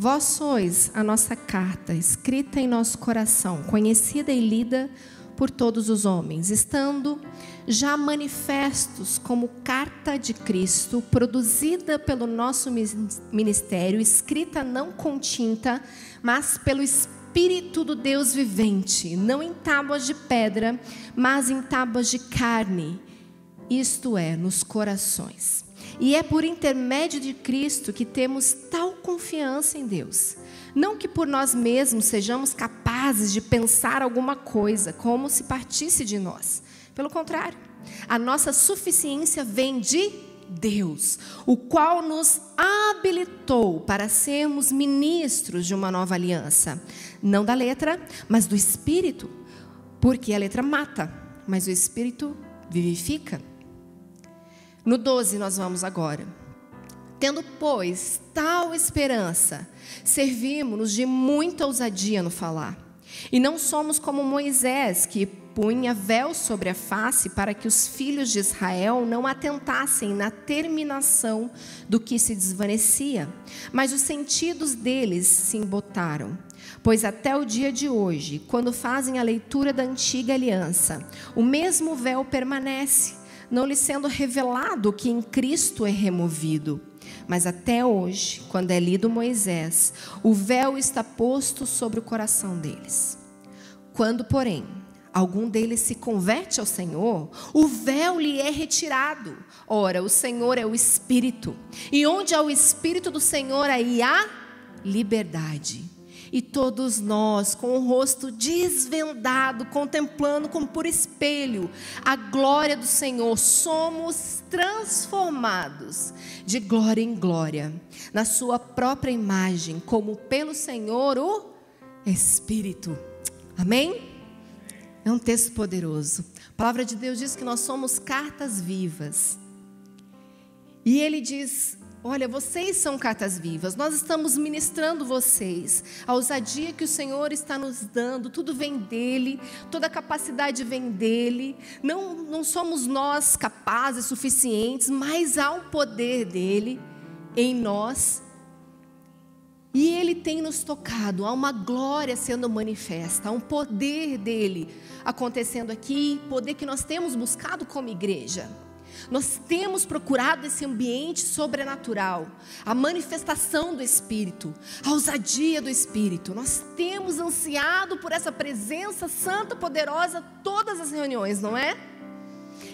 Vós sois a nossa carta, escrita em nosso coração, conhecida e lida por todos os homens, estando já manifestos como carta de Cristo, produzida pelo nosso ministério, escrita não com tinta, mas pelo Espírito do Deus vivente, não em tábuas de pedra, mas em tábuas de carne, isto é, nos corações. E é por intermédio de Cristo que temos tal confiança em Deus. Não que por nós mesmos sejamos capazes de pensar alguma coisa como se partisse de nós. Pelo contrário, a nossa suficiência vem de Deus, o qual nos habilitou para sermos ministros de uma nova aliança, não da letra, mas do espírito, porque a letra mata, mas o espírito vivifica. No 12 nós vamos agora. Tendo, pois, tal esperança, servimos-nos de muita ousadia no falar. E não somos como Moisés, que punha véu sobre a face para que os filhos de Israel não atentassem na terminação do que se desvanecia, mas os sentidos deles se embotaram. Pois até o dia de hoje, quando fazem a leitura da antiga aliança, o mesmo véu permanece não lhe sendo revelado que em Cristo é removido. Mas até hoje, quando é lido Moisés, o véu está posto sobre o coração deles. Quando, porém, algum deles se converte ao Senhor, o véu lhe é retirado. Ora, o Senhor é o Espírito, e onde há o Espírito do Senhor, aí há liberdade. E todos nós, com o rosto desvendado, contemplando como por espelho a glória do Senhor, somos transformados de glória em glória, na Sua própria imagem, como pelo Senhor o Espírito. Amém? É um texto poderoso. A palavra de Deus diz que nós somos cartas vivas. E ele diz Olha, vocês são cartas vivas, nós estamos ministrando vocês. A ousadia que o Senhor está nos dando, tudo vem dele, toda a capacidade vem dele. Não, não somos nós capazes, suficientes, mas há um poder dele em nós. E ele tem nos tocado, há uma glória sendo manifesta, há um poder dele acontecendo aqui, poder que nós temos buscado como igreja. Nós temos procurado esse ambiente sobrenatural, a manifestação do Espírito, a ousadia do Espírito. Nós temos ansiado por essa presença santa, poderosa, todas as reuniões, não é?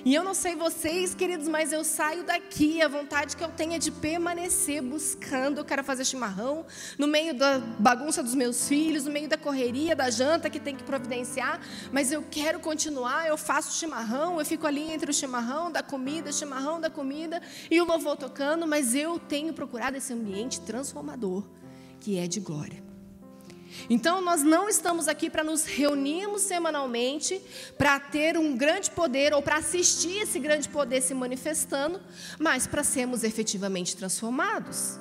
E eu não sei vocês, queridos, mas eu saio daqui, a vontade que eu tenho é de permanecer buscando. Eu quero fazer chimarrão no meio da bagunça dos meus filhos, no meio da correria, da janta que tem que providenciar, mas eu quero continuar. Eu faço chimarrão, eu fico ali entre o chimarrão, da comida, chimarrão da comida e o louvor tocando, mas eu tenho procurado esse ambiente transformador que é de glória. Então, nós não estamos aqui para nos reunirmos semanalmente para ter um grande poder ou para assistir esse grande poder se manifestando, mas para sermos efetivamente transformados,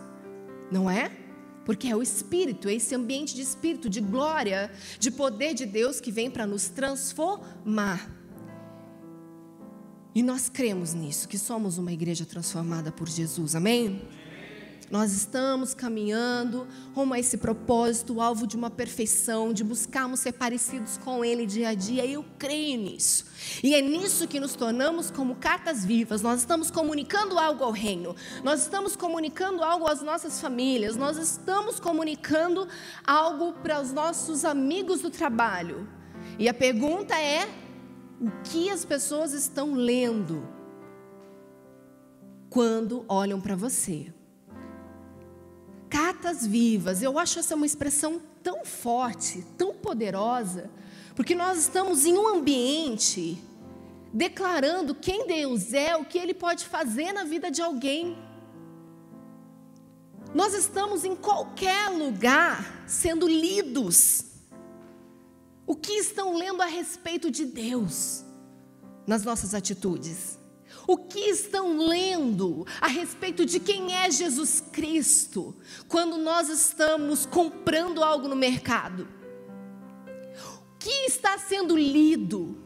não é? Porque é o Espírito, é esse ambiente de Espírito, de glória, de poder de Deus que vem para nos transformar. E nós cremos nisso, que somos uma igreja transformada por Jesus, amém? Nós estamos caminhando rumo a esse propósito, alvo de uma perfeição, de buscarmos ser parecidos com Ele dia a dia. Eu creio nisso. E é nisso que nos tornamos como cartas vivas. Nós estamos comunicando algo ao reino, nós estamos comunicando algo às nossas famílias, nós estamos comunicando algo para os nossos amigos do trabalho. E a pergunta é: o que as pessoas estão lendo quando olham para você? Cartas vivas. Eu acho essa uma expressão tão forte, tão poderosa, porque nós estamos em um ambiente declarando quem Deus é, o que Ele pode fazer na vida de alguém. Nós estamos em qualquer lugar sendo lidos. O que estão lendo a respeito de Deus nas nossas atitudes? O que estão lendo a respeito de quem é Jesus Cristo quando nós estamos comprando algo no mercado? O que está sendo lido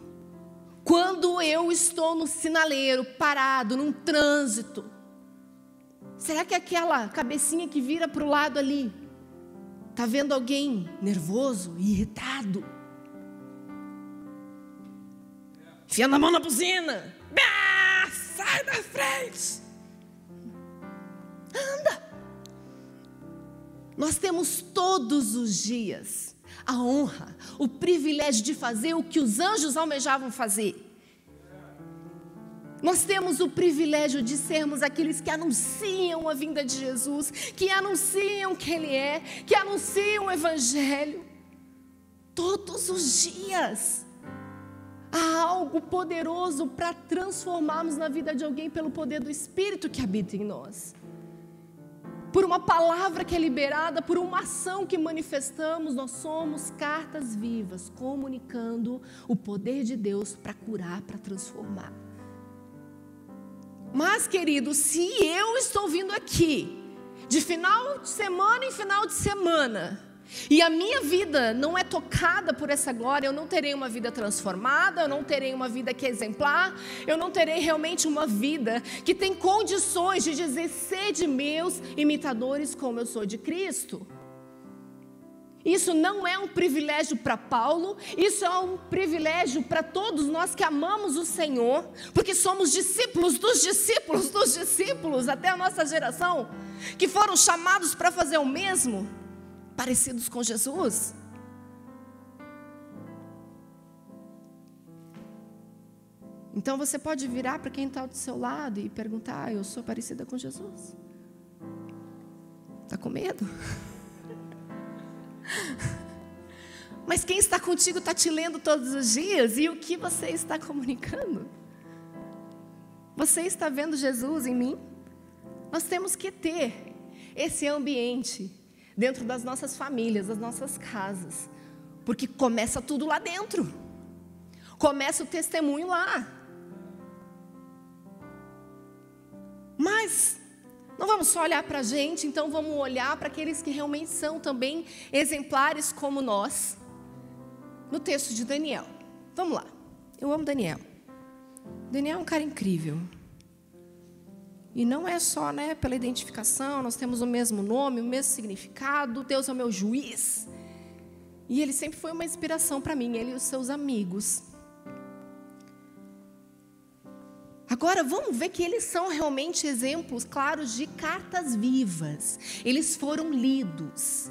quando eu estou no sinaleiro, parado, num trânsito? Será que aquela cabecinha que vira para o lado ali Tá vendo alguém nervoso, irritado? Enfiando a mão na buzina. Sai da frente. Anda. Nós temos todos os dias a honra, o privilégio de fazer o que os anjos almejavam fazer. Nós temos o privilégio de sermos aqueles que anunciam a vinda de Jesus, que anunciam quem Ele é, que anunciam o Evangelho. Todos os dias. Há algo poderoso para transformarmos na vida de alguém pelo poder do Espírito que habita em nós. Por uma palavra que é liberada, por uma ação que manifestamos, nós somos cartas vivas, comunicando o poder de Deus para curar, para transformar. Mas, querido, se eu estou vindo aqui, de final de semana em final de semana, e a minha vida não é tocada por essa glória, eu não terei uma vida transformada, eu não terei uma vida que é exemplar, eu não terei realmente uma vida que tem condições de dizer: sede meus imitadores, como eu sou de Cristo. Isso não é um privilégio para Paulo, isso é um privilégio para todos nós que amamos o Senhor, porque somos discípulos dos discípulos dos discípulos, até a nossa geração, que foram chamados para fazer o mesmo, parecidos com Jesus. Então você pode virar para quem está do seu lado e perguntar: ah, Eu sou parecida com Jesus? Está com medo? Mas quem está contigo está te lendo todos os dias e o que você está comunicando? Você está vendo Jesus em mim? Nós temos que ter esse ambiente dentro das nossas famílias, das nossas casas, porque começa tudo lá dentro. Começa o testemunho lá. Mas não vamos só olhar para a gente, então vamos olhar para aqueles que realmente são também exemplares como nós. No texto de Daniel. Vamos lá. Eu amo Daniel. Daniel é um cara incrível. E não é só né, pela identificação, nós temos o mesmo nome, o mesmo significado, Deus é o meu juiz. E ele sempre foi uma inspiração para mim, ele e os seus amigos. Agora vamos ver que eles são realmente exemplos claros de cartas vivas. Eles foram lidos.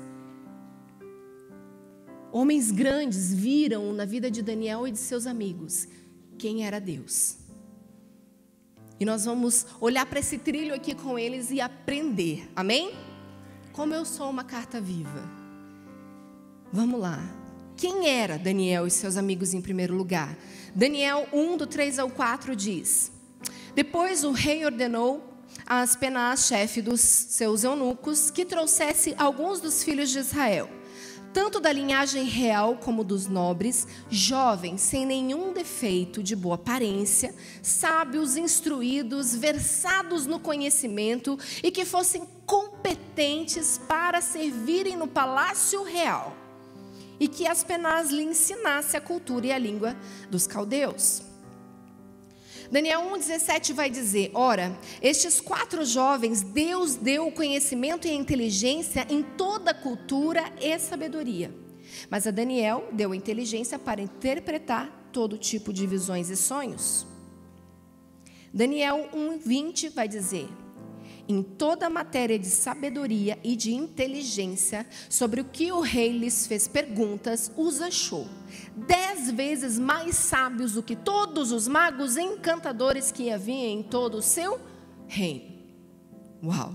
Homens grandes viram na vida de Daniel e de seus amigos quem era Deus. E nós vamos olhar para esse trilho aqui com eles e aprender. Amém? Como eu sou uma carta viva. Vamos lá. Quem era Daniel e seus amigos em primeiro lugar? Daniel 1, do 3 ao 4 diz: depois o rei ordenou a Aspenaz, chefe dos seus eunucos, que trouxesse alguns dos filhos de Israel, tanto da linhagem real como dos nobres, jovens, sem nenhum defeito, de boa aparência, sábios, instruídos, versados no conhecimento e que fossem competentes para servirem no palácio real, e que Aspenaz lhe ensinasse a cultura e a língua dos caldeus. Daniel 1,17 vai dizer: Ora, estes quatro jovens, Deus deu conhecimento e inteligência em toda cultura e sabedoria. Mas a Daniel deu inteligência para interpretar todo tipo de visões e sonhos. Daniel 1,20 vai dizer: em toda a matéria de sabedoria e de inteligência, sobre o que o rei lhes fez perguntas, os achou dez vezes mais sábios do que todos os magos encantadores que havia em todo o seu reino. Uau!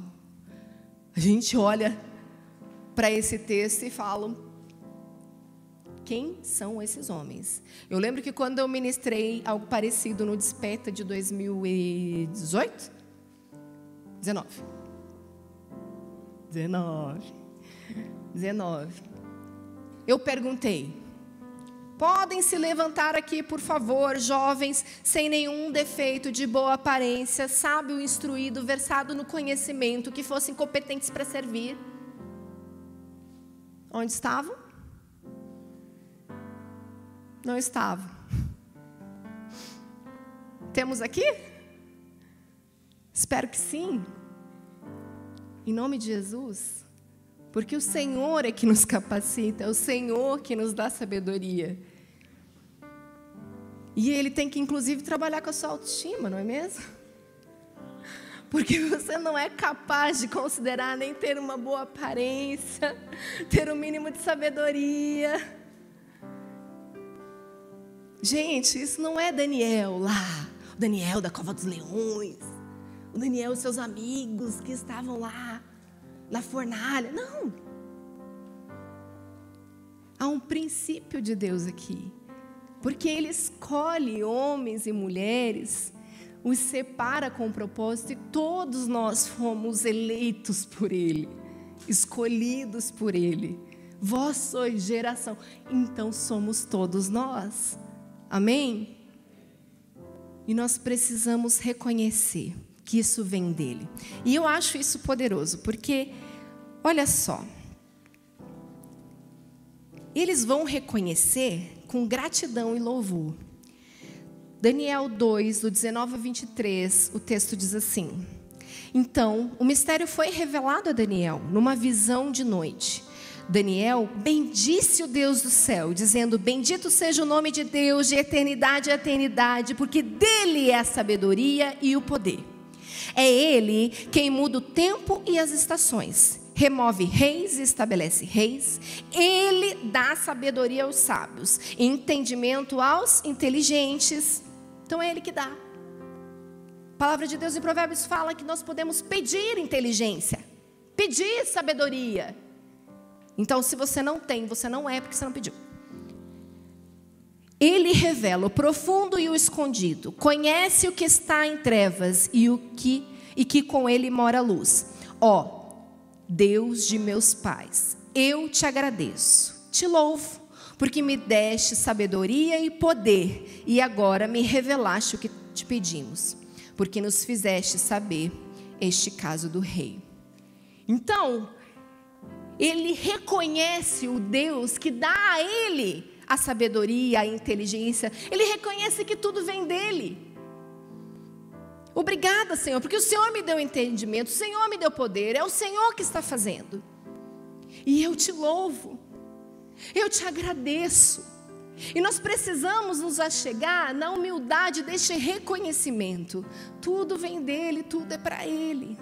A gente olha para esse texto e fala: quem são esses homens? Eu lembro que quando eu ministrei algo parecido no Desperta de 2018, 19. 19. 19. Eu perguntei: podem se levantar aqui, por favor, jovens, sem nenhum defeito, de boa aparência, sábio, instruído, versado no conhecimento, que fossem competentes para servir? Onde estavam? Não estavam. Temos aqui? Espero que sim. Em nome de Jesus, Porque o Senhor é que nos capacita, é o Senhor que nos dá sabedoria. E Ele tem que, inclusive, trabalhar com a sua autoestima, não é mesmo? Porque você não é capaz de considerar nem ter uma boa aparência, ter o um mínimo de sabedoria. Gente, isso não é Daniel lá, Daniel da Cova dos Leões, o Daniel e seus amigos que estavam lá na fornalha. Não. Há um princípio de Deus aqui. Porque Ele escolhe homens e mulheres os separa com propósito e todos nós fomos eleitos por Ele, escolhidos por Ele. Vós sois geração, então somos todos nós. Amém? E nós precisamos reconhecer que isso vem dele. E eu acho isso poderoso, porque, olha só, eles vão reconhecer com gratidão e louvor. Daniel 2, do 19 a 23, o texto diz assim: Então, o mistério foi revelado a Daniel numa visão de noite. Daniel bendisse o Deus do céu, dizendo: Bendito seja o nome de Deus de eternidade a eternidade, porque dele é a sabedoria e o poder. É ele quem muda o tempo e as estações, remove reis e estabelece reis. Ele dá sabedoria aos sábios, entendimento aos inteligentes. Então é Ele que dá. A palavra de Deus em Provérbios fala que nós podemos pedir inteligência, pedir sabedoria. Então, se você não tem, você não é porque você não pediu. Ele revela o profundo e o escondido, conhece o que está em trevas e o que e que com ele mora a luz. Ó, Deus de meus pais, eu te agradeço, te louvo porque me deste sabedoria e poder, e agora me revelaste o que te pedimos, porque nos fizeste saber este caso do rei. Então, ele reconhece o Deus que dá a ele a sabedoria, a inteligência, ele reconhece que tudo vem dele. Obrigada, Senhor, porque o Senhor me deu entendimento, o Senhor me deu poder, é o Senhor que está fazendo. E eu te louvo. Eu te agradeço. E nós precisamos nos achegar na humildade deste reconhecimento. Tudo vem dele, tudo é para ele.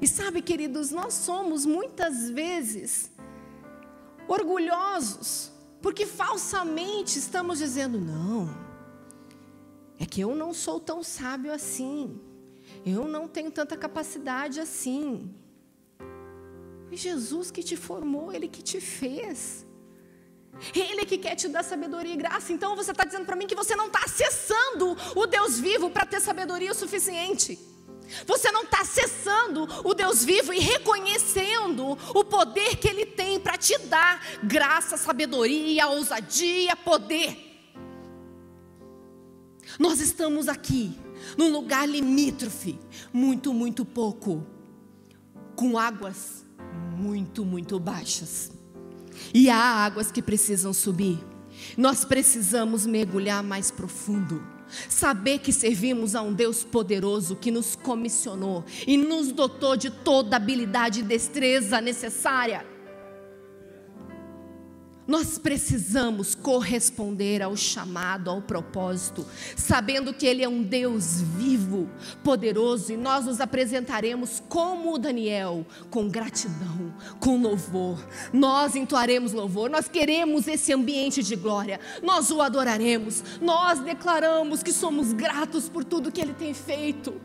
E sabe, queridos, nós somos muitas vezes orgulhosos, porque falsamente estamos dizendo: não, é que eu não sou tão sábio assim, eu não tenho tanta capacidade assim, foi Jesus que te formou, Ele que te fez. Ele que quer te dar sabedoria e graça. Então você está dizendo para mim que você não está acessando o Deus vivo para ter sabedoria o suficiente. Você não está acessando o Deus vivo e reconhecendo o poder que Ele tem para te dar graça, sabedoria, ousadia, poder. Nós estamos aqui, num lugar limítrofe, muito, muito pouco, com águas muito, muito baixas. E há águas que precisam subir. Nós precisamos mergulhar mais profundo. Saber que servimos a um Deus poderoso que nos comissionou e nos dotou de toda habilidade e destreza necessária nós precisamos corresponder ao chamado, ao propósito, sabendo que Ele é um Deus vivo, poderoso, e nós nos apresentaremos como Daniel, com gratidão, com louvor. Nós entoaremos louvor, nós queremos esse ambiente de glória, nós o adoraremos, nós declaramos que somos gratos por tudo que Ele tem feito.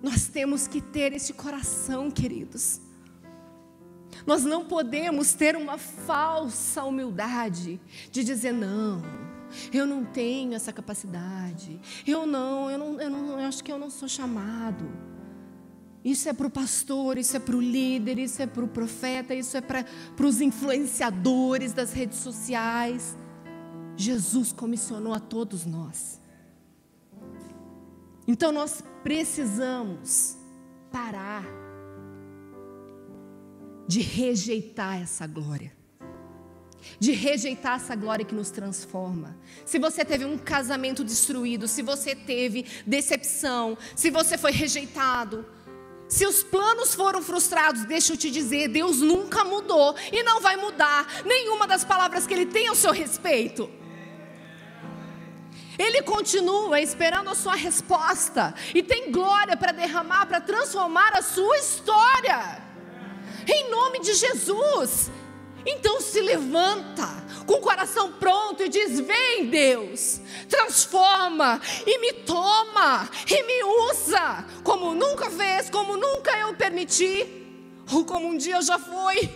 Nós temos que ter esse coração, queridos. Nós não podemos ter uma falsa humildade de dizer não. Eu não tenho essa capacidade. Eu não, eu não, eu não, eu acho que eu não sou chamado. Isso é para o pastor, isso é para o líder, isso é para o profeta, isso é para, os influenciadores das redes sociais. Jesus comissionou a todos nós. Então nós precisamos parar de rejeitar essa glória. De rejeitar essa glória que nos transforma. Se você teve um casamento destruído, se você teve decepção, se você foi rejeitado, Se os planos foram frustrados, deixa eu te dizer, Deus nunca mudou e não vai mudar nenhuma das palavras que Ele tem ao seu respeito. Ele continua esperando a sua resposta e tem glória para derramar, para transformar a sua história. Em nome de Jesus. Então se levanta com o coração pronto e diz: Vem, Deus, transforma e me toma e me usa, como nunca fez, como nunca eu permiti, ou como um dia já foi.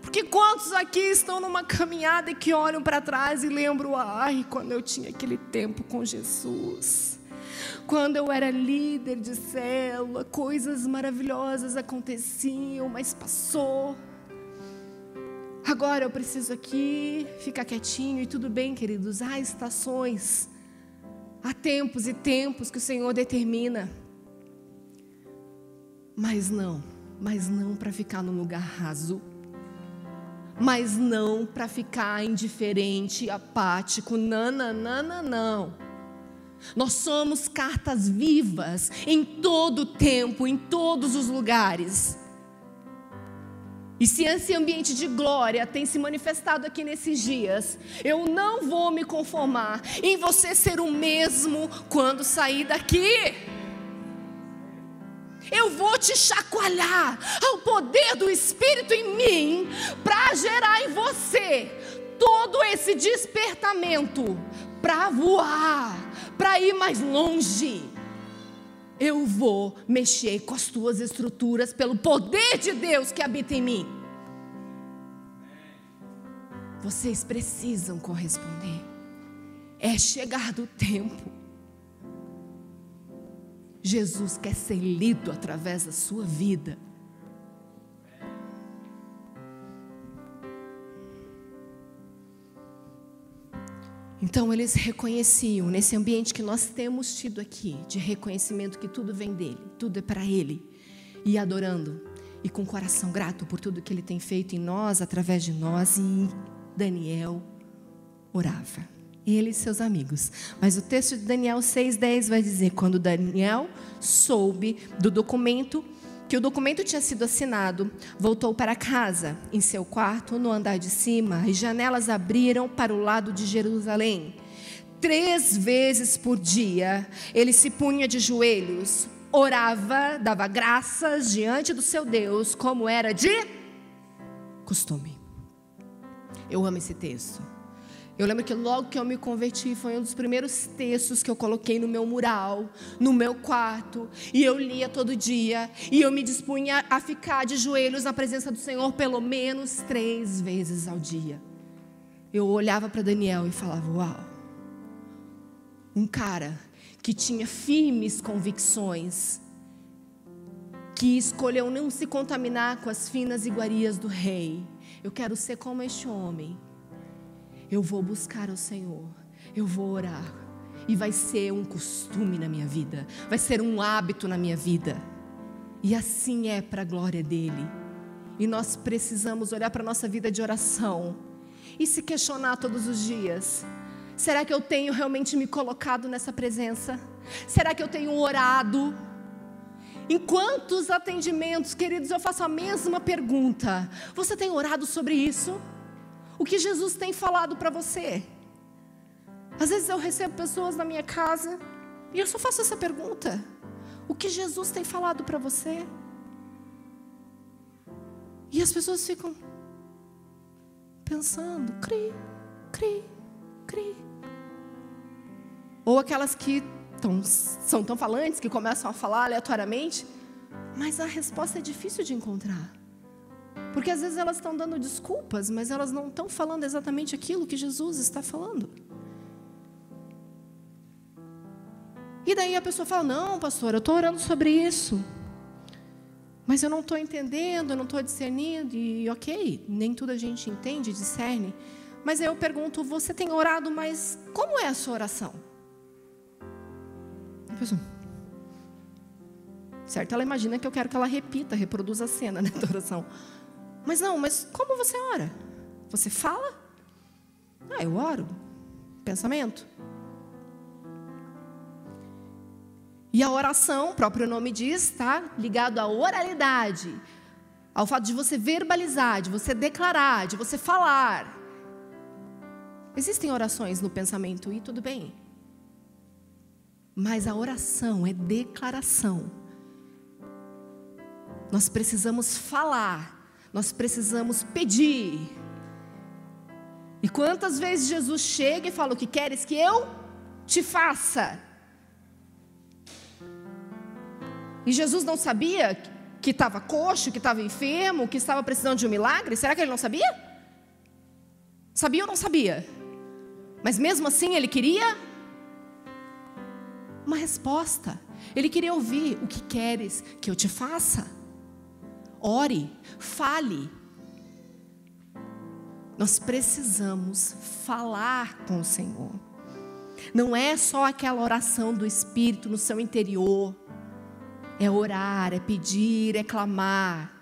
Porque quantos aqui estão numa caminhada e que olham para trás e lembram, ai, quando eu tinha aquele tempo com Jesus. Quando eu era líder de célula, coisas maravilhosas aconteciam, mas passou. Agora eu preciso aqui ficar quietinho e tudo bem, queridos. Há estações, há tempos e tempos que o Senhor determina. Mas não, mas não para ficar no lugar raso. Mas não para ficar indiferente, apático. Não, não, não, não, não. Nós somos cartas vivas em todo tempo, em todos os lugares. E se esse ambiente de glória tem se manifestado aqui nesses dias, eu não vou me conformar em você ser o mesmo quando sair daqui. Eu vou te chacoalhar ao poder do Espírito em mim para gerar em você todo esse despertamento para voar, para ir mais longe eu vou mexer com as tuas estruturas pelo poder de Deus que habita em mim. Vocês precisam corresponder. É chegar do tempo. Jesus quer ser lido através da sua vida. Então eles reconheciam nesse ambiente que nós temos tido aqui, de reconhecimento que tudo vem dele, tudo é para ele, e adorando, e com coração grato por tudo que ele tem feito em nós, através de nós, e Daniel orava. Ele e seus amigos. Mas o texto de Daniel 6,10 vai dizer: quando Daniel soube do documento que o documento tinha sido assinado, voltou para casa, em seu quarto, no andar de cima, as janelas abriram para o lado de Jerusalém. Três vezes por dia, ele se punha de joelhos, orava, dava graças diante do seu Deus, como era de costume. Eu amo esse texto. Eu lembro que logo que eu me converti, foi um dos primeiros textos que eu coloquei no meu mural, no meu quarto, e eu lia todo dia, e eu me dispunha a ficar de joelhos na presença do Senhor pelo menos três vezes ao dia. Eu olhava para Daniel e falava: Uau, um cara que tinha firmes convicções, que escolheu não se contaminar com as finas iguarias do rei. Eu quero ser como este homem eu vou buscar o Senhor, eu vou orar, e vai ser um costume na minha vida, vai ser um hábito na minha vida, e assim é para a glória dEle. E nós precisamos olhar para a nossa vida de oração e se questionar todos os dias: será que eu tenho realmente me colocado nessa presença? Será que eu tenho orado? Em quantos atendimentos, queridos, eu faço a mesma pergunta: você tem orado sobre isso? O que Jesus tem falado para você. Às vezes eu recebo pessoas na minha casa e eu só faço essa pergunta: o que Jesus tem falado para você? E as pessoas ficam pensando, cri, cri, cri. Ou aquelas que tão, são tão falantes, que começam a falar aleatoriamente, mas a resposta é difícil de encontrar. Porque às vezes elas estão dando desculpas, mas elas não estão falando exatamente aquilo que Jesus está falando. E daí a pessoa fala: Não, pastor, eu estou orando sobre isso. Mas eu não estou entendendo, eu não estou discernindo. E ok, nem tudo a gente entende, discerne. Mas aí eu pergunto: Você tem orado, mas como é a sua oração? A pessoa, certo? Ela imagina que eu quero que ela repita, reproduza a cena né, da oração. Mas não, mas como você ora? Você fala? Ah, eu oro. Pensamento. E a oração, o próprio nome diz, está ligado à oralidade, ao fato de você verbalizar, de você declarar, de você falar. Existem orações no pensamento e tudo bem. Mas a oração é declaração. Nós precisamos falar, nós precisamos pedir. E quantas vezes Jesus chega e fala: O que queres que eu te faça? E Jesus não sabia que estava coxo, que estava enfermo, que estava precisando de um milagre? Será que ele não sabia? Sabia ou não sabia? Mas mesmo assim ele queria uma resposta. Ele queria ouvir: O que queres que eu te faça? Ore, fale. Nós precisamos falar com o Senhor. Não é só aquela oração do Espírito no seu interior é orar, é pedir, é clamar,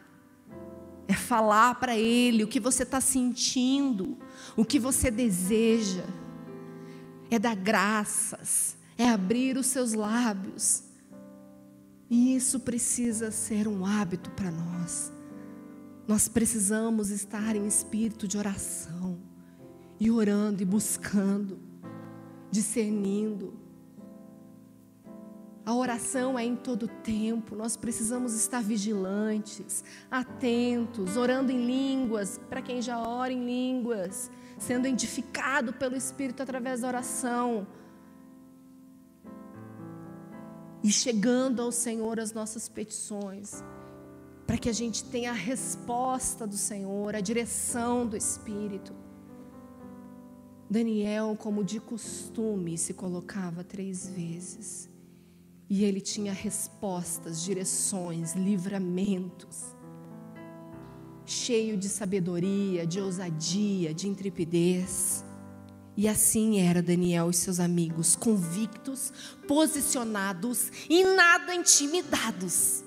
é falar para Ele o que você está sentindo, o que você deseja, é dar graças, é abrir os seus lábios. E isso precisa ser um hábito para nós. Nós precisamos estar em espírito de oração, e orando e buscando, discernindo a oração é em todo tempo, nós precisamos estar vigilantes, atentos, orando em línguas, para quem já ora em línguas, sendo edificado pelo Espírito através da oração. E chegando ao Senhor as nossas petições, para que a gente tenha a resposta do Senhor, a direção do Espírito. Daniel, como de costume, se colocava três vezes e ele tinha respostas, direções, livramentos. Cheio de sabedoria, de ousadia, de intrepidez. E assim era Daniel e seus amigos, convictos, posicionados e nada intimidados.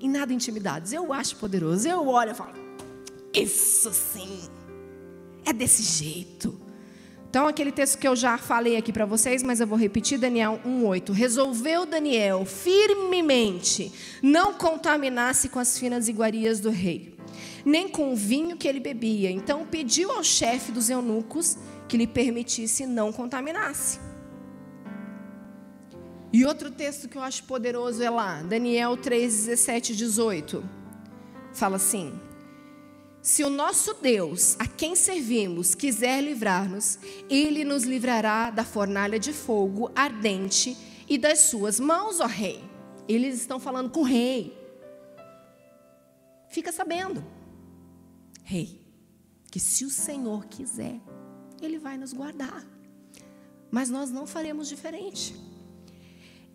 E nada intimidados. Eu acho poderoso. Eu olho e falo: Isso sim, é desse jeito. Então, aquele texto que eu já falei aqui para vocês, mas eu vou repetir, Daniel 1,8. Resolveu Daniel firmemente não contaminar-se com as finas iguarias do rei, nem com o vinho que ele bebia. Então, pediu ao chefe dos eunucos que lhe permitisse não contaminar-se. E outro texto que eu acho poderoso é lá, Daniel 3, 17 18. Fala assim: se o nosso Deus, a quem servimos, quiser livrar-nos, ele nos livrará da fornalha de fogo ardente e das suas mãos, ó rei. Eles estão falando com o rei. Fica sabendo, rei, que se o Senhor quiser, ele vai nos guardar. Mas nós não faremos diferente.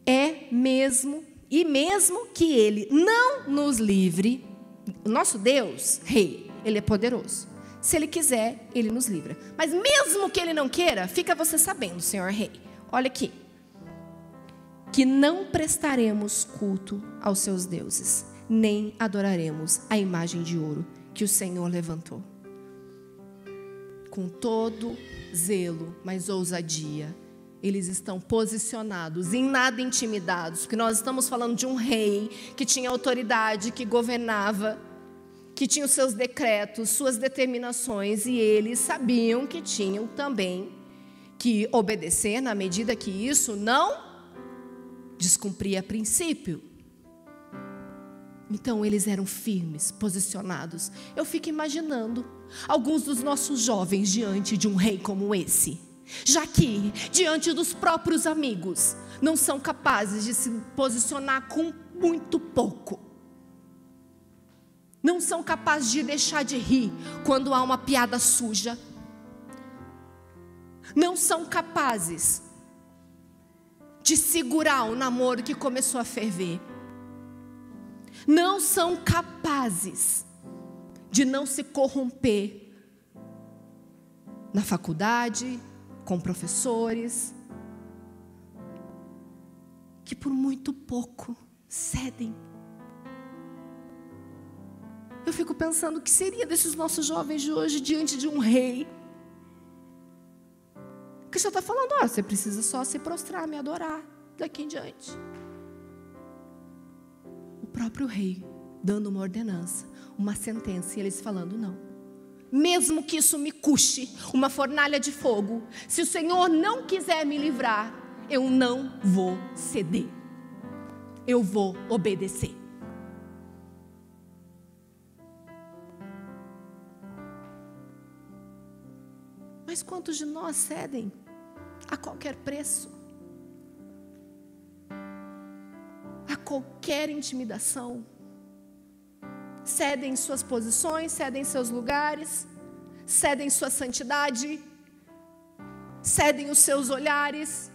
É mesmo, e mesmo que ele não nos livre, nosso Deus, rei, ele é poderoso. Se Ele quiser, Ele nos livra. Mas mesmo que Ele não queira, fica você sabendo, Senhor Rei. Olha aqui. Que não prestaremos culto aos seus deuses, nem adoraremos a imagem de ouro que o Senhor levantou. Com todo zelo, mas ousadia, eles estão posicionados, em nada intimidados, porque nós estamos falando de um rei que tinha autoridade, que governava que tinham seus decretos, suas determinações, e eles sabiam que tinham também que obedecer na medida que isso não descumpria princípio. Então eles eram firmes, posicionados. Eu fico imaginando alguns dos nossos jovens diante de um rei como esse, já que diante dos próprios amigos não são capazes de se posicionar com muito pouco. Não são capazes de deixar de rir quando há uma piada suja, não são capazes de segurar o namoro que começou a ferver, não são capazes de não se corromper na faculdade, com professores, que por muito pouco cedem eu fico pensando o que seria desses nossos jovens de hoje diante de um rei. Que já está falando, ó, você precisa só se prostrar, me adorar. daqui em diante. Próprio rei dando uma ordenança, uma sentença, e eles falando: não. Mesmo que isso me custe uma fornalha de fogo, se o Senhor não quiser me livrar, eu não vou ceder. Eu vou obedecer. Mas quantos de nós cedem a qualquer preço? A qualquer intimidação? Cedem suas posições, cedem seus lugares, cedem sua santidade, cedem os seus olhares.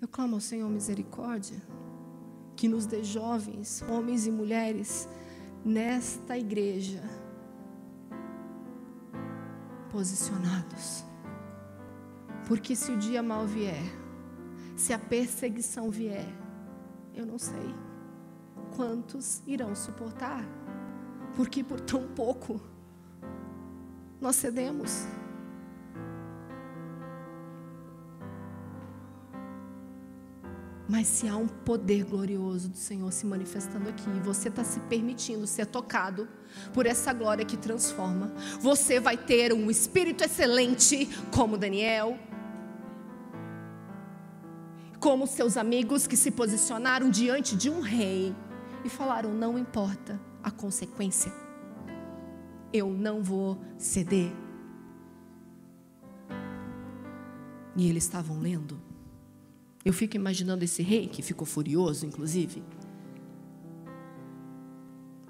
Eu clamo ao Senhor misericórdia, que nos dê jovens, homens e mulheres, nesta igreja posicionados. Porque se o dia mal vier, se a perseguição vier, eu não sei quantos irão suportar. Porque por tão pouco nós cedemos. Mas se há um poder glorioso do Senhor se manifestando aqui, e você está se permitindo ser tocado por essa glória que transforma, você vai ter um espírito excelente, como Daniel, como seus amigos que se posicionaram diante de um rei e falaram: não importa a consequência, eu não vou ceder. E eles estavam lendo eu fico imaginando esse rei que ficou furioso, inclusive.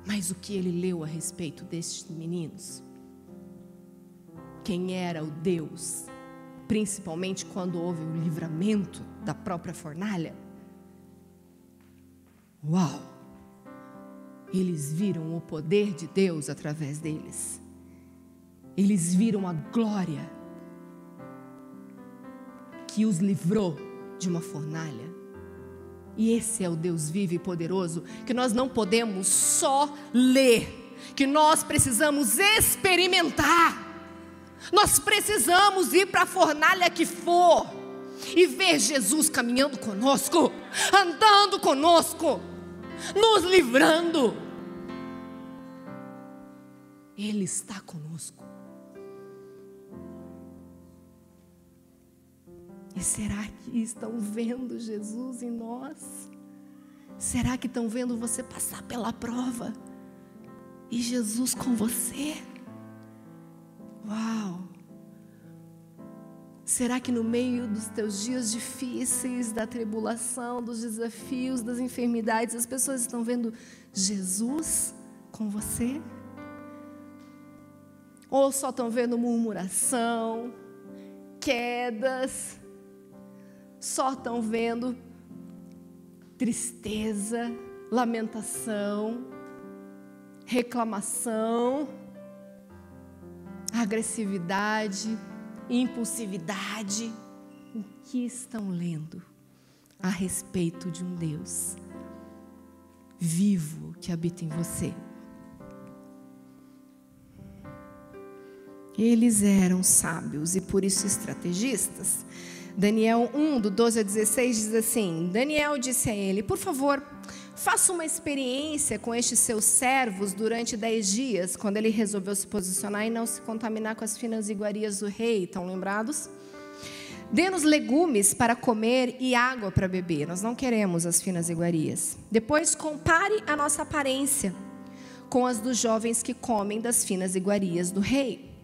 Mas o que ele leu a respeito destes meninos? Quem era o Deus? Principalmente quando houve o livramento da própria fornalha. Uau! Eles viram o poder de Deus através deles. Eles viram a glória que os livrou de uma fornalha. E esse é o Deus vivo e poderoso que nós não podemos só ler, que nós precisamos experimentar. Nós precisamos ir para a fornalha que for e ver Jesus caminhando conosco, andando conosco, nos livrando. Ele está conosco. E será que estão vendo Jesus em nós? Será que estão vendo você passar pela prova e Jesus com você? Uau! Será que no meio dos teus dias difíceis, da tribulação, dos desafios, das enfermidades, as pessoas estão vendo Jesus com você? Ou só estão vendo murmuração, quedas, só estão vendo tristeza, lamentação, reclamação, agressividade, impulsividade. O que estão lendo a respeito de um Deus vivo que habita em você? Eles eram sábios e por isso estrategistas. Daniel 1, do 12 a 16, diz assim: Daniel disse a ele: Por favor, faça uma experiência com estes seus servos durante dez dias, quando ele resolveu se posicionar e não se contaminar com as finas iguarias do rei. Estão lembrados? Dê-nos legumes para comer e água para beber. Nós não queremos as finas iguarias. Depois, compare a nossa aparência com as dos jovens que comem das finas iguarias do rei.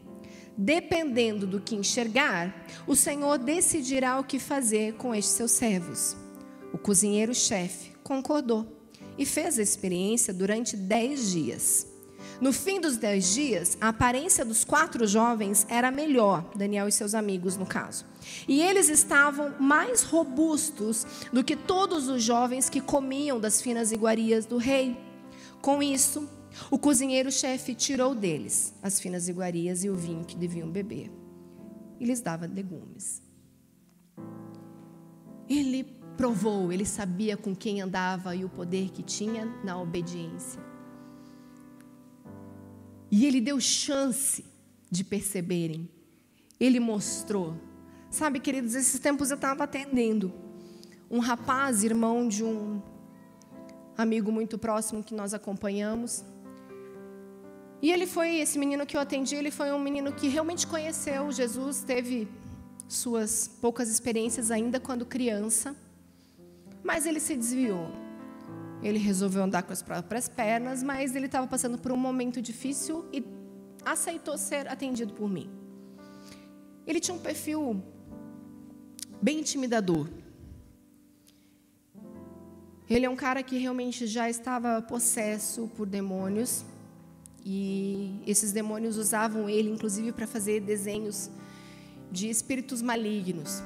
Dependendo do que enxergar, o Senhor decidirá o que fazer com estes seus servos. O cozinheiro-chefe concordou e fez a experiência durante dez dias. No fim dos dez dias, a aparência dos quatro jovens era melhor, Daniel e seus amigos, no caso. E eles estavam mais robustos do que todos os jovens que comiam das finas iguarias do rei. Com isso, o cozinheiro-chefe tirou deles as finas iguarias e o vinho que deviam beber e lhes dava legumes. Ele provou, ele sabia com quem andava e o poder que tinha na obediência. E ele deu chance de perceberem Ele mostrou. Sabe, queridos, esses tempos eu estava atendendo um rapaz, irmão de um amigo muito próximo que nós acompanhamos. E ele foi, esse menino que eu atendi, ele foi um menino que realmente conheceu Jesus, teve suas poucas experiências ainda quando criança, mas ele se desviou. Ele resolveu andar com as próprias pernas, mas ele estava passando por um momento difícil e aceitou ser atendido por mim. Ele tinha um perfil bem intimidador. Ele é um cara que realmente já estava possesso por demônios. E esses demônios usavam ele, inclusive, para fazer desenhos de espíritos malignos.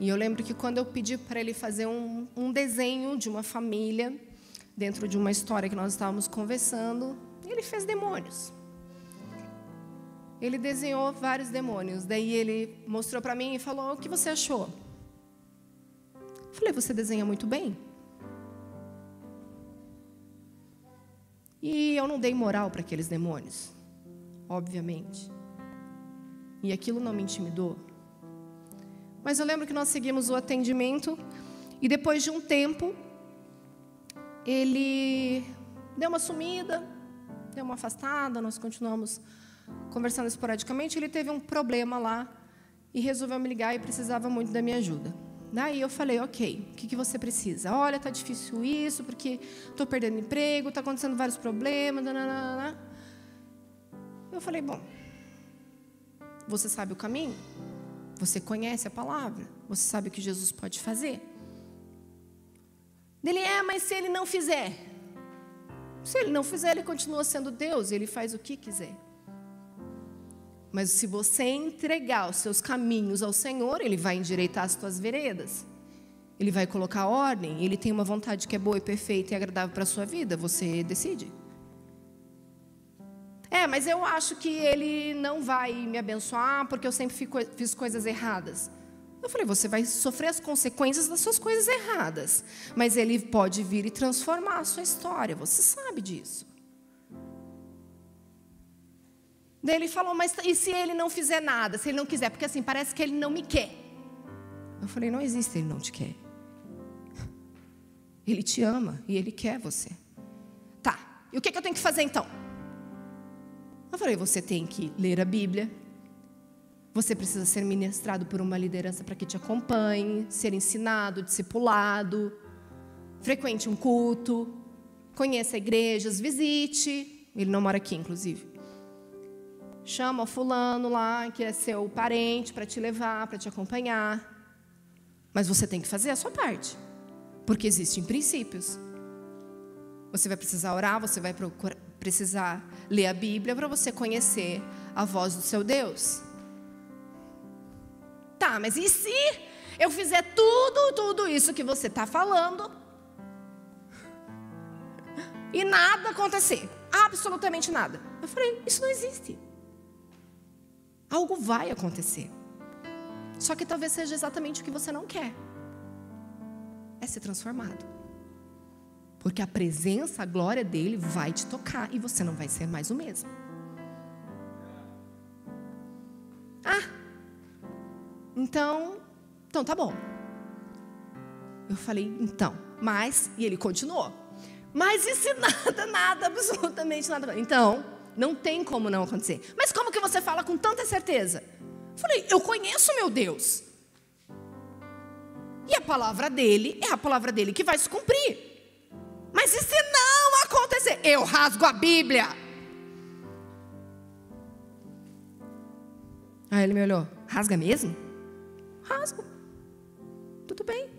E eu lembro que quando eu pedi para ele fazer um, um, desenho de uma família, dentro de uma história que nós estávamos conversando, ele fez demônios. Ele desenhou vários demônios. Daí ele mostrou para mim e falou: O que você achou? Eu falei: Você desenha muito bem. E eu não dei moral para aqueles demônios, obviamente. E aquilo não me intimidou. Mas eu lembro que nós seguimos o atendimento e depois de um tempo ele deu uma sumida, deu uma afastada, nós continuamos conversando esporadicamente, ele teve um problema lá e resolveu me ligar e precisava muito da minha ajuda. Daí eu falei, ok, o que, que você precisa? Olha, tá difícil isso, porque estou perdendo emprego, está acontecendo vários problemas. Nananana. Eu falei, bom, você sabe o caminho? Você conhece a palavra? Você sabe o que Jesus pode fazer? Ele é, mas se ele não fizer? Se ele não fizer, ele continua sendo Deus, ele faz o que quiser. Mas se você entregar os seus caminhos ao Senhor, Ele vai endireitar as tuas veredas. Ele vai colocar ordem. Ele tem uma vontade que é boa e perfeita e agradável para a sua vida. Você decide. É, mas eu acho que Ele não vai me abençoar porque eu sempre fico, fiz coisas erradas. Eu falei, você vai sofrer as consequências das suas coisas erradas. Mas Ele pode vir e transformar a sua história. Você sabe disso. Daí ele falou, mas e se ele não fizer nada, se ele não quiser? Porque assim, parece que ele não me quer. Eu falei, não existe ele não te quer. Ele te ama e ele quer você. Tá, e o que, que eu tenho que fazer então? Eu falei, você tem que ler a Bíblia. Você precisa ser ministrado por uma liderança para que te acompanhe, ser ensinado, discipulado, frequente um culto, conheça igrejas, visite. Ele não mora aqui, inclusive. Chama o fulano lá, que é seu parente, para te levar, para te acompanhar. Mas você tem que fazer a sua parte. Porque existem princípios. Você vai precisar orar, você vai procurar, precisar ler a Bíblia para você conhecer a voz do seu Deus. Tá, mas e se eu fizer tudo, tudo isso que você está falando e nada acontecer? Absolutamente nada. Eu falei, isso não existe. Algo vai acontecer. Só que talvez seja exatamente o que você não quer. É ser transformado. Porque a presença, a glória dele vai te tocar e você não vai ser mais o mesmo. Ah, então, então tá bom. Eu falei, então, mas, e ele continuou. Mas e se nada, nada, absolutamente nada. Então, não tem como não acontecer. Mas como que você fala com tanta certeza? Falei, eu conheço meu Deus. E a palavra dele é a palavra dele que vai se cumprir. Mas e se não acontecer? Eu rasgo a Bíblia. Aí ele me olhou, rasga mesmo? Rasgo. Tudo bem.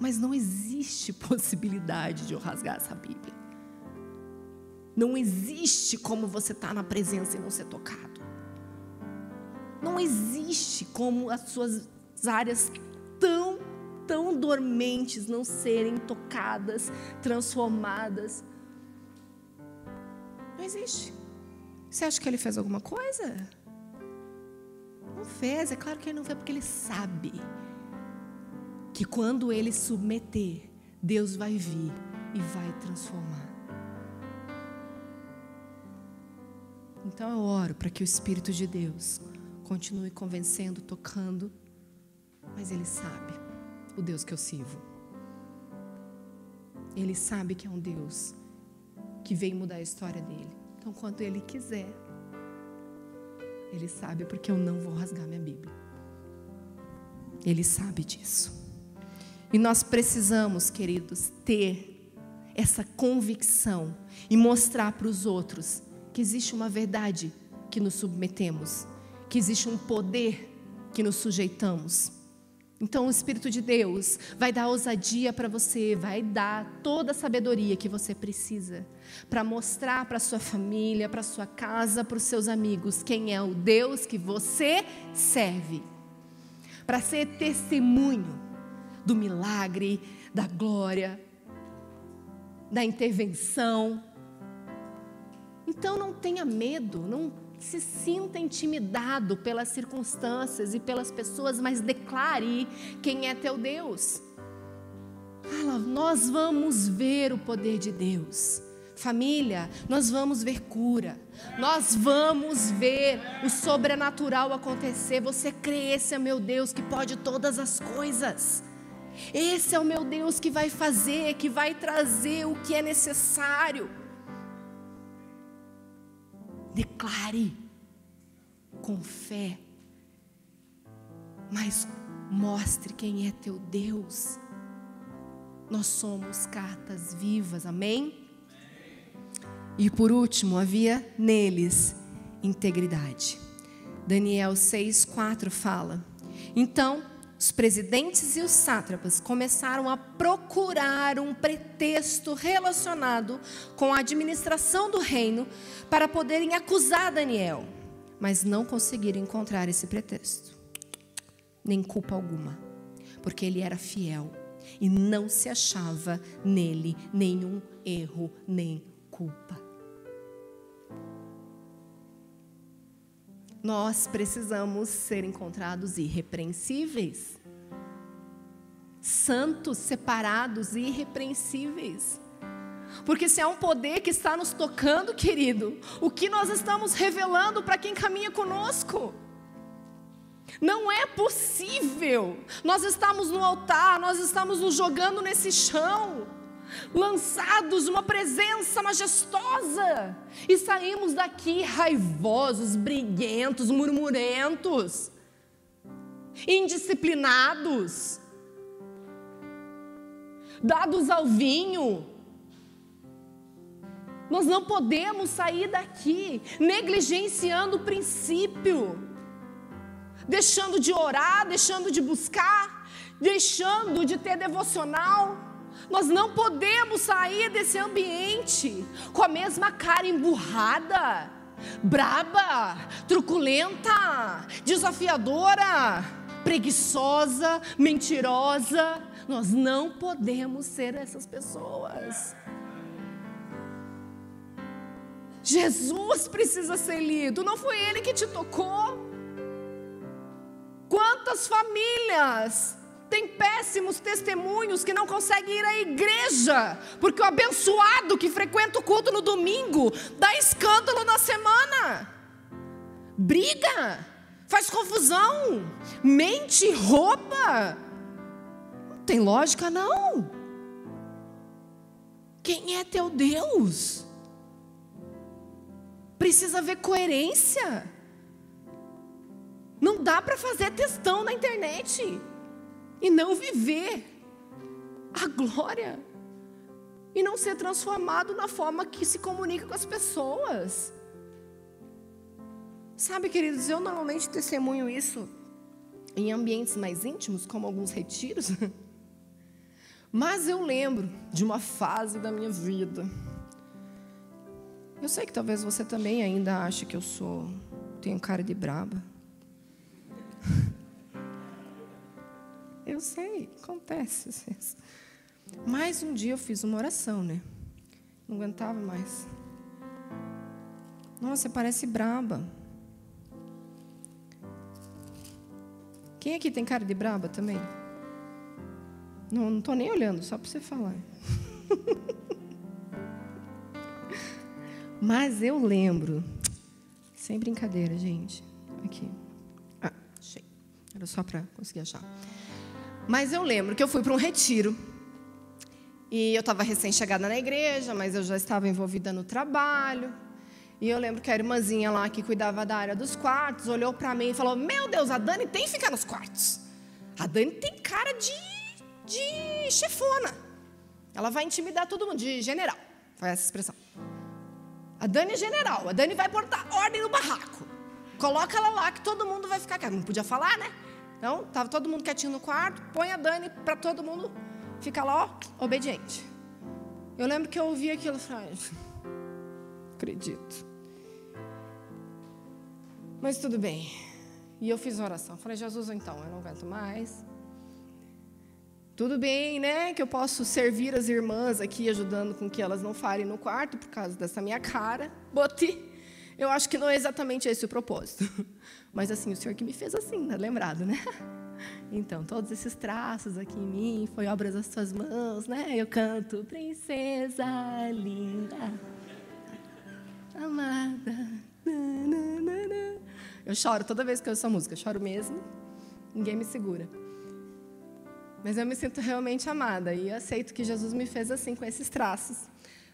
Mas não existe possibilidade de eu rasgar essa Bíblia. Não existe como você estar tá na presença e não ser tocado. Não existe como as suas áreas tão, dormentes não serem tocadas, transformadas. Não existe. Você acha que ele fez alguma coisa? Não fez, é claro que ele não fez, porque ele sabe que quando ele submeter, Deus vai vir e vai transformar. Então eu oro para que o Espírito de Deus continue convencendo, tocando, mas Ele sabe o Deus que eu sirvo. Ele sabe que é um Deus que veio mudar a história dele. Então, quando Ele quiser, Ele sabe porque eu não vou rasgar minha Bíblia. Ele sabe disso. E nós precisamos, queridos, ter essa convicção e mostrar para os outros que existe uma verdade que nos submetemos, que existe um poder que nos sujeitamos. Então, o Espírito de Deus vai dar ousadia para você, vai dar toda a sabedoria que você precisa para mostrar para sua família, para sua casa, para os seus amigos quem é o Deus que você serve. Para ser testemunho do milagre, da glória, da intervenção. Então não tenha medo, não se sinta intimidado pelas circunstâncias e pelas pessoas, mas declare quem é teu Deus. Fala, nós vamos ver o poder de Deus. Família, nós vamos ver cura, nós vamos ver o sobrenatural acontecer. Você crê, esse é meu Deus que pode todas as coisas. Esse é o meu Deus que vai fazer, que vai trazer o que é necessário. Declare com fé, mas mostre quem é teu Deus. Nós somos cartas vivas, amém? E por último, havia neles integridade. Daniel 6,4 fala: Então os presidentes e os sátrapas começaram a procurar um pretexto relacionado com a administração do reino para poderem acusar Daniel, mas não conseguiram encontrar esse pretexto, nem culpa alguma, porque ele era fiel e não se achava nele nenhum erro nem culpa. Nós precisamos ser encontrados irrepreensíveis, santos, separados, irrepreensíveis. Porque se há um poder que está nos tocando, querido, o que nós estamos revelando para quem caminha conosco? Não é possível. Nós estamos no altar, nós estamos nos jogando nesse chão lançados uma presença majestosa, e saímos daqui raivosos, briguentos, murmurentos, indisciplinados, dados ao vinho. Nós não podemos sair daqui negligenciando o princípio, deixando de orar, deixando de buscar, deixando de ter devocional. Nós não podemos sair desse ambiente com a mesma cara emburrada, braba, truculenta, desafiadora, preguiçosa, mentirosa. Nós não podemos ser essas pessoas. Jesus precisa ser lido, não foi ele que te tocou. Quantas famílias tem péssimos testemunhos que não conseguem ir à igreja, porque o abençoado que frequenta o culto no domingo dá escândalo na semana, briga, faz confusão, mente, rouba. Não tem lógica, não. Quem é teu Deus? Precisa ver coerência. Não dá para fazer testão na internet e não viver a glória e não ser transformado na forma que se comunica com as pessoas. Sabe, queridos, eu normalmente testemunho isso em ambientes mais íntimos, como alguns retiros. Mas eu lembro de uma fase da minha vida. Eu sei que talvez você também ainda ache que eu sou, tenho cara de braba. Eu sei, acontece. Mais um dia eu fiz uma oração, né? Não aguentava mais. Nossa, parece braba. Quem aqui tem cara de braba também? Não, não tô nem olhando, só para você falar. Mas eu lembro, sem brincadeira, gente. Aqui. Era só para conseguir achar. Mas eu lembro que eu fui para um retiro. E eu estava recém-chegada na igreja, mas eu já estava envolvida no trabalho. E eu lembro que a irmãzinha lá que cuidava da área dos quartos olhou para mim e falou: Meu Deus, a Dani tem que ficar nos quartos. A Dani tem cara de, de chefona. Ela vai intimidar todo mundo, de general. Foi essa expressão. A Dani é general. A Dani vai botar ordem no barraco. Coloca ela lá que todo mundo vai ficar. Não podia falar, né? Então, estava todo mundo quietinho no quarto. Põe a Dani para todo mundo ficar lá, ó, obediente. Eu lembro que eu ouvi aquilo e falei, acredito. Mas tudo bem. E eu fiz uma oração. Falei, Jesus, então, eu não aguento mais. Tudo bem, né? Que eu posso servir as irmãs aqui, ajudando com que elas não falem no quarto por causa dessa minha cara. Botei. Eu acho que não é exatamente esse o propósito. Mas assim, o Senhor que me fez assim, tá lembrado, né? Então, todos esses traços aqui em mim foi obras das suas mãos, né? Eu canto, princesa linda, amada. Eu choro toda vez que eu ouço essa música, eu choro mesmo. Ninguém me segura. Mas eu me sinto realmente amada e aceito que Jesus me fez assim, com esses traços.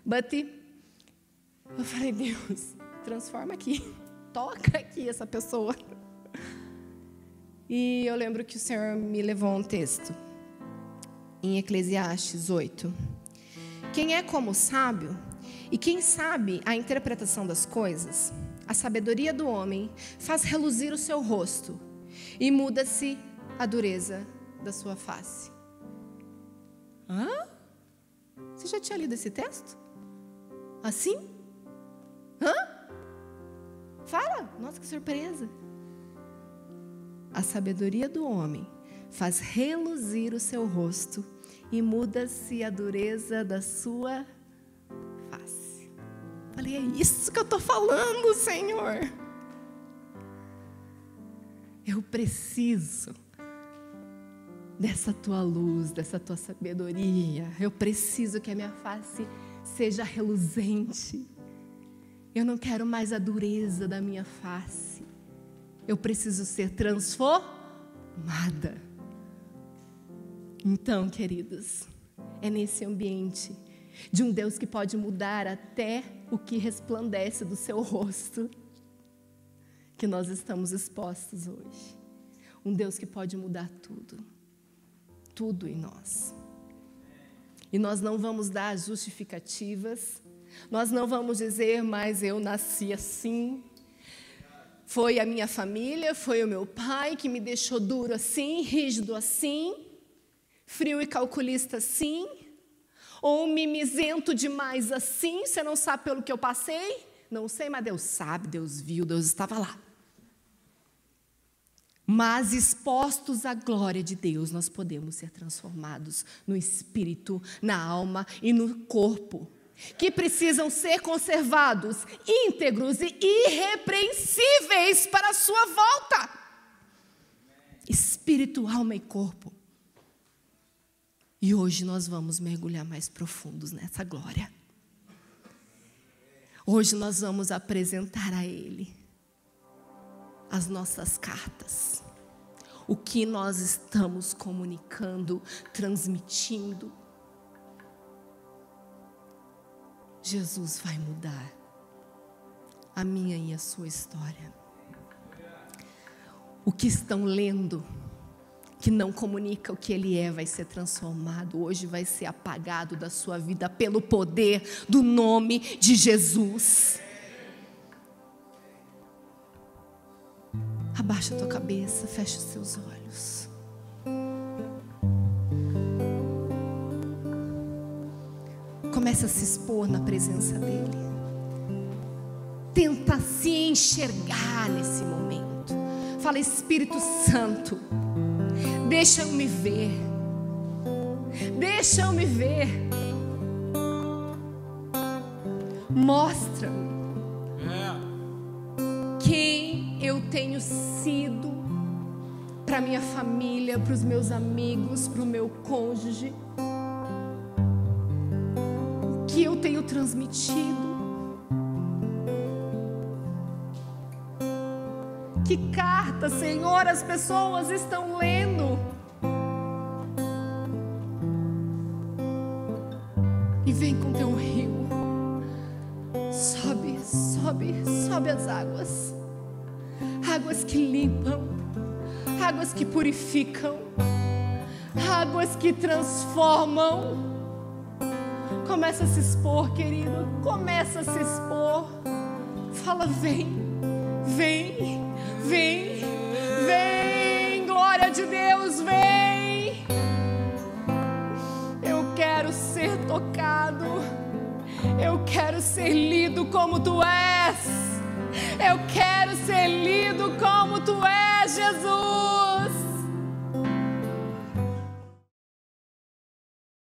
But eu falei, Deus, transforma aqui, toca aqui essa pessoa. E eu lembro que o Senhor me levou a um texto em Eclesiastes 8. Quem é como sábio e quem sabe a interpretação das coisas, a sabedoria do homem faz reluzir o seu rosto e muda-se a dureza da sua face. Hã? Você já tinha lido esse texto? Assim? Hã? Fala! Nossa, que surpresa! A sabedoria do homem faz reluzir o seu rosto e muda-se a dureza da sua face. Falei, é isso que eu estou falando, Senhor. Eu preciso dessa tua luz, dessa tua sabedoria. Eu preciso que a minha face seja reluzente. Eu não quero mais a dureza da minha face. Eu preciso ser transformada. Então, queridos, é nesse ambiente de um Deus que pode mudar até o que resplandece do seu rosto que nós estamos expostos hoje. Um Deus que pode mudar tudo tudo em nós. E nós não vamos dar justificativas, nós não vamos dizer, mas eu nasci assim. Foi a minha família, foi o meu pai que me deixou duro assim, rígido assim, frio e calculista assim, ou mimizento demais assim, você não sabe pelo que eu passei? Não sei, mas Deus sabe, Deus viu, Deus estava lá. Mas expostos à glória de Deus, nós podemos ser transformados no espírito, na alma e no corpo, que precisam ser conservados íntegros e irrepreensíveis para a sua volta. Espírito, alma e corpo. E hoje nós vamos mergulhar mais profundos nessa glória. Hoje nós vamos apresentar a Ele as nossas cartas. O que nós estamos comunicando, transmitindo. Jesus vai mudar a minha e a sua história. O que estão lendo, que não comunica o que ele é, vai ser transformado, hoje vai ser apagado da sua vida pelo poder do nome de Jesus. Abaixa a tua cabeça, fecha os seus olhos. Começa a se expor na presença dEle. Tenta se enxergar nesse momento. Fala, Espírito Santo, deixa eu me ver. Deixa eu me ver. Mostra-me eu tenho sido para minha família, para os meus amigos, para o meu cônjuge, transmitido, Que carta, Senhor, as pessoas estão lendo? E vem com teu rio. Sobe, sobe, sobe as águas. Águas que limpam, águas que purificam, águas que transformam. Começa a se expor, querido. Começa a se expor. Fala, vem, vem, vem, vem, glória de Deus, vem. Eu quero ser tocado. Eu quero ser lido como tu és. Eu quero ser lido como tu és, Jesus.